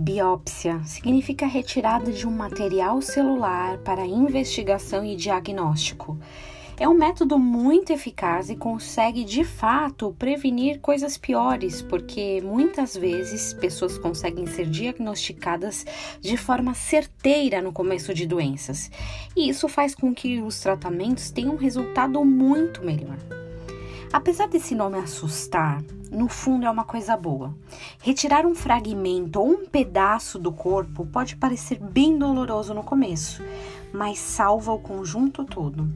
biópsia significa retirada de um material celular para investigação e diagnóstico. É um método muito eficaz e consegue de fato prevenir coisas piores, porque muitas vezes pessoas conseguem ser diagnosticadas de forma certeira no começo de doenças, e isso faz com que os tratamentos tenham um resultado muito melhor. Apesar desse nome assustar, no fundo é uma coisa boa. Retirar um fragmento ou um pedaço do corpo pode parecer bem doloroso no começo, mas salva o conjunto todo.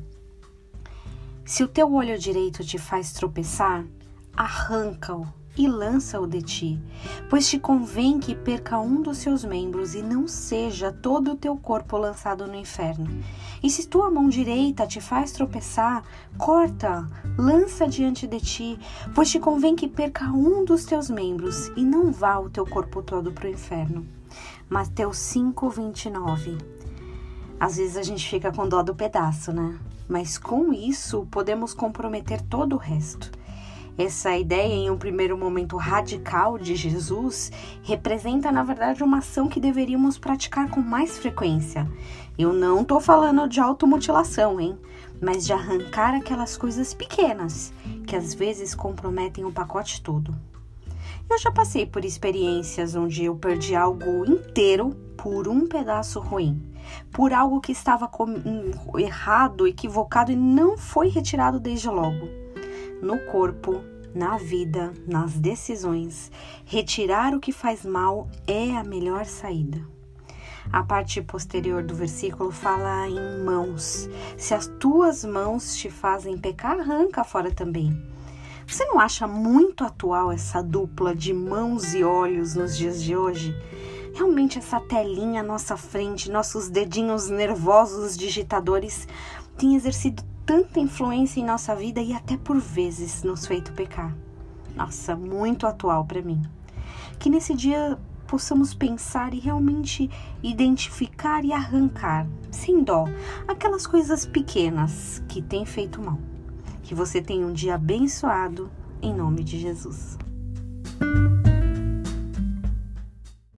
Se o teu olho direito te faz tropeçar, arranca-o e lança-o de ti, pois te convém que perca um dos seus membros e não seja todo o teu corpo lançado no inferno. E se tua mão direita te faz tropeçar, corta, lança diante de ti, pois te convém que perca um dos teus membros e não vá o teu corpo todo para o inferno. Mateus 5, 29. Às vezes a gente fica com dó do pedaço, né? Mas com isso podemos comprometer todo o resto. Essa ideia, em um primeiro momento radical de Jesus, representa, na verdade, uma ação que deveríamos praticar com mais frequência. Eu não estou falando de automutilação, hein? Mas de arrancar aquelas coisas pequenas que às vezes comprometem o pacote todo. Eu já passei por experiências onde eu perdi algo inteiro por um pedaço ruim, por algo que estava hum, errado, equivocado e não foi retirado desde logo no corpo, na vida, nas decisões. Retirar o que faz mal é a melhor saída. A parte posterior do versículo fala em mãos. Se as tuas mãos te fazem pecar, arranca fora também. Você não acha muito atual essa dupla de mãos e olhos nos dias de hoje? Realmente essa telinha à nossa frente, nossos dedinhos nervosos digitadores, tem exercido tanta influência em nossa vida e até por vezes nos feito pecar. Nossa, muito atual para mim. Que nesse dia possamos pensar e realmente identificar e arrancar, sem dó, aquelas coisas pequenas que têm feito mal. Que você tenha um dia abençoado, em nome de Jesus.